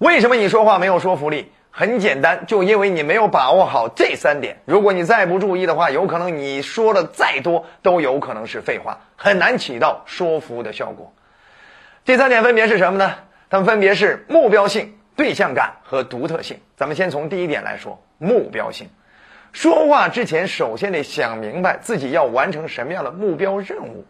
为什么你说话没有说服力？很简单，就因为你没有把握好这三点。如果你再不注意的话，有可能你说的再多都有可能是废话，很难起到说服的效果。这三点分别是什么呢？它们分别是目标性、对象感和独特性。咱们先从第一点来说，目标性。说话之前，首先得想明白自己要完成什么样的目标任务。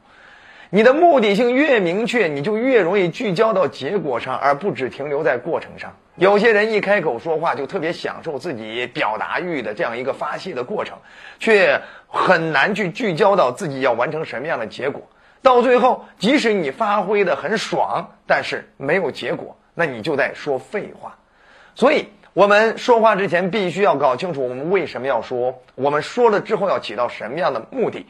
你的目的性越明确，你就越容易聚焦到结果上，而不只停留在过程上。有些人一开口说话就特别享受自己表达欲的这样一个发泄的过程，却很难去聚焦到自己要完成什么样的结果。到最后，即使你发挥的很爽，但是没有结果，那你就在说废话。所以，我们说话之前必须要搞清楚我们为什么要说，我们说了之后要起到什么样的目的。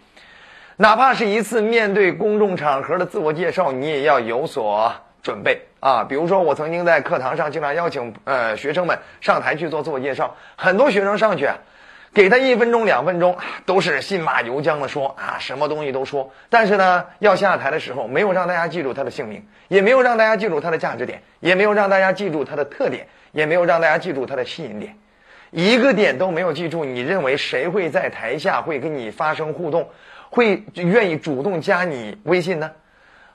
哪怕是一次面对公众场合的自我介绍，你也要有所准备啊。比如说，我曾经在课堂上经常邀请呃学生们上台去做自我介绍，很多学生上去啊，给他一分钟、两分钟，都是信马由缰的说啊，什么东西都说。但是呢，要下台的时候，没有让大家记住他的姓名，也没有让大家记住他的价值点，也没有让大家记住他的特点，也没有让大家记住他的吸引点，一个点都没有记住。你认为谁会在台下会跟你发生互动？会愿意主动加你微信呢？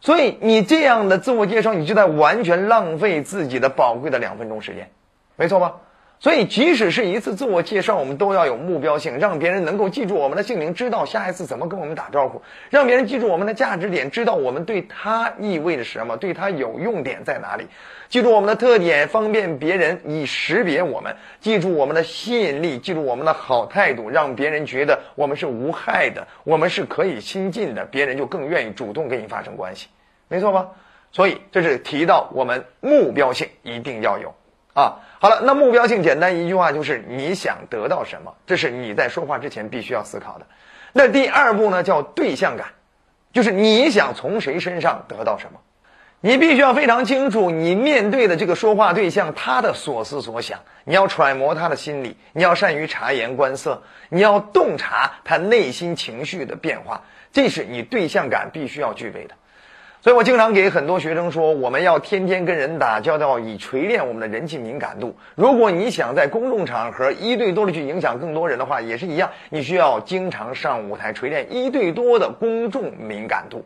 所以你这样的自我介绍，你就在完全浪费自己的宝贵的两分钟时间，没错吧？所以即使是一次自我介绍，我们都要有目标性，让别人能够记住我们的姓名，知道下一次怎么跟我们打招呼，让别人记住我们的价值点，知道我们对他意味着什么，对他有用点在哪里。记住我们的特点，方便别人以识别我们；记住我们的吸引力，记住我们的好态度，让别人觉得我们是无害的，我们是可以亲近的，别人就更愿意主动跟你发生关系，没错吧？所以这是提到我们目标性一定要有啊。好了，那目标性简单一句话就是你想得到什么，这是你在说话之前必须要思考的。那第二步呢，叫对象感，就是你想从谁身上得到什么。你必须要非常清楚，你面对的这个说话对象他的所思所想，你要揣摩他的心理，你要善于察言观色，你要洞察他内心情绪的变化，这是你对象感必须要具备的。所以我经常给很多学生说，我们要天天跟人打交道，以锤炼我们的人际敏感度。如果你想在公众场合一对多的去影响更多人的话，也是一样，你需要经常上舞台锤炼一对多的公众敏感度。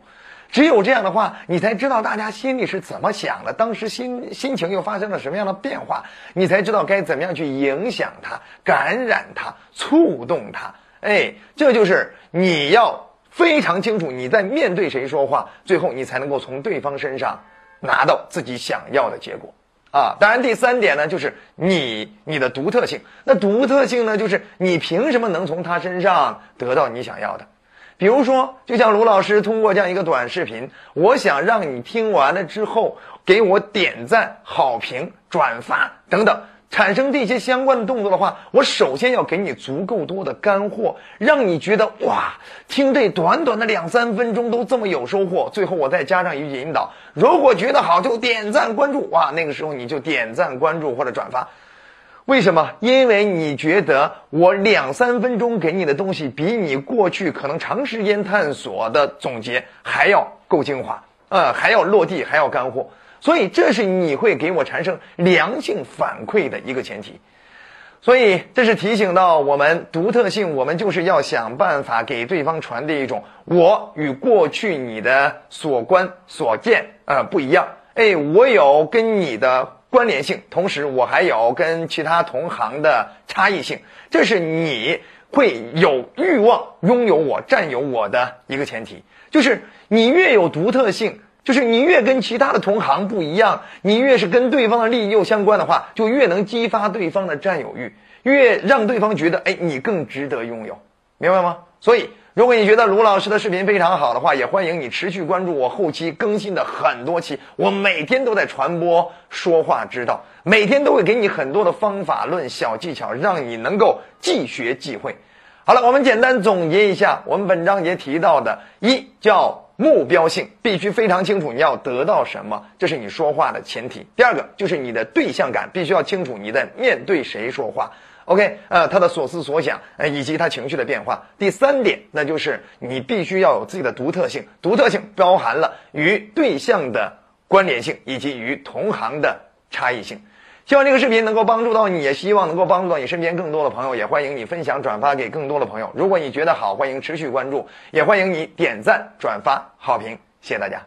只有这样的话，你才知道大家心里是怎么想的，当时心心情又发生了什么样的变化，你才知道该怎么样去影响他、感染他、触动他。哎，这就是你要非常清楚你在面对谁说话，最后你才能够从对方身上拿到自己想要的结果啊。当然，第三点呢，就是你你的独特性。那独特性呢，就是你凭什么能从他身上得到你想要的？比如说，就像卢老师通过这样一个短视频，我想让你听完了之后给我点赞、好评、转发等等，产生这些相关的动作的话，我首先要给你足够多的干货，让你觉得哇，听这短短的两三分钟都这么有收获。最后我再加上一句引导，如果觉得好就点赞关注，哇，那个时候你就点赞关注或者转发。为什么？因为你觉得我两三分钟给你的东西，比你过去可能长时间探索的总结还要够精华，呃，还要落地，还要干货。所以这是你会给我产生良性反馈的一个前提。所以这是提醒到我们独特性，我们就是要想办法给对方传递一种我与过去你的所观所见呃不一样。哎，我有跟你的。关联性，同时我还有跟其他同行的差异性，这是你会有欲望拥有我、占有我的一个前提。就是你越有独特性，就是你越跟其他的同行不一样，你越是跟对方的利益又相关的话，就越能激发对方的占有欲，越让对方觉得哎，你更值得拥有，明白吗？所以。如果你觉得卢老师的视频非常好的话，也欢迎你持续关注我后期更新的很多期。我每天都在传播说话之道，每天都会给你很多的方法论、小技巧，让你能够即学即会。好了，我们简单总结一下，我们本章节提到的一叫目标性，必须非常清楚你要得到什么，这是你说话的前提。第二个就是你的对象感，必须要清楚你在面对谁说话。OK，呃，他的所思所想，呃，以及他情绪的变化。第三点，那就是你必须要有自己的独特性，独特性包含了与对象的关联性，以及与同行的差异性。希望这个视频能够帮助到你，也希望能够帮助到你身边更多的朋友，也欢迎你分享转发给更多的朋友。如果你觉得好，欢迎持续关注，也欢迎你点赞、转发、好评，谢谢大家。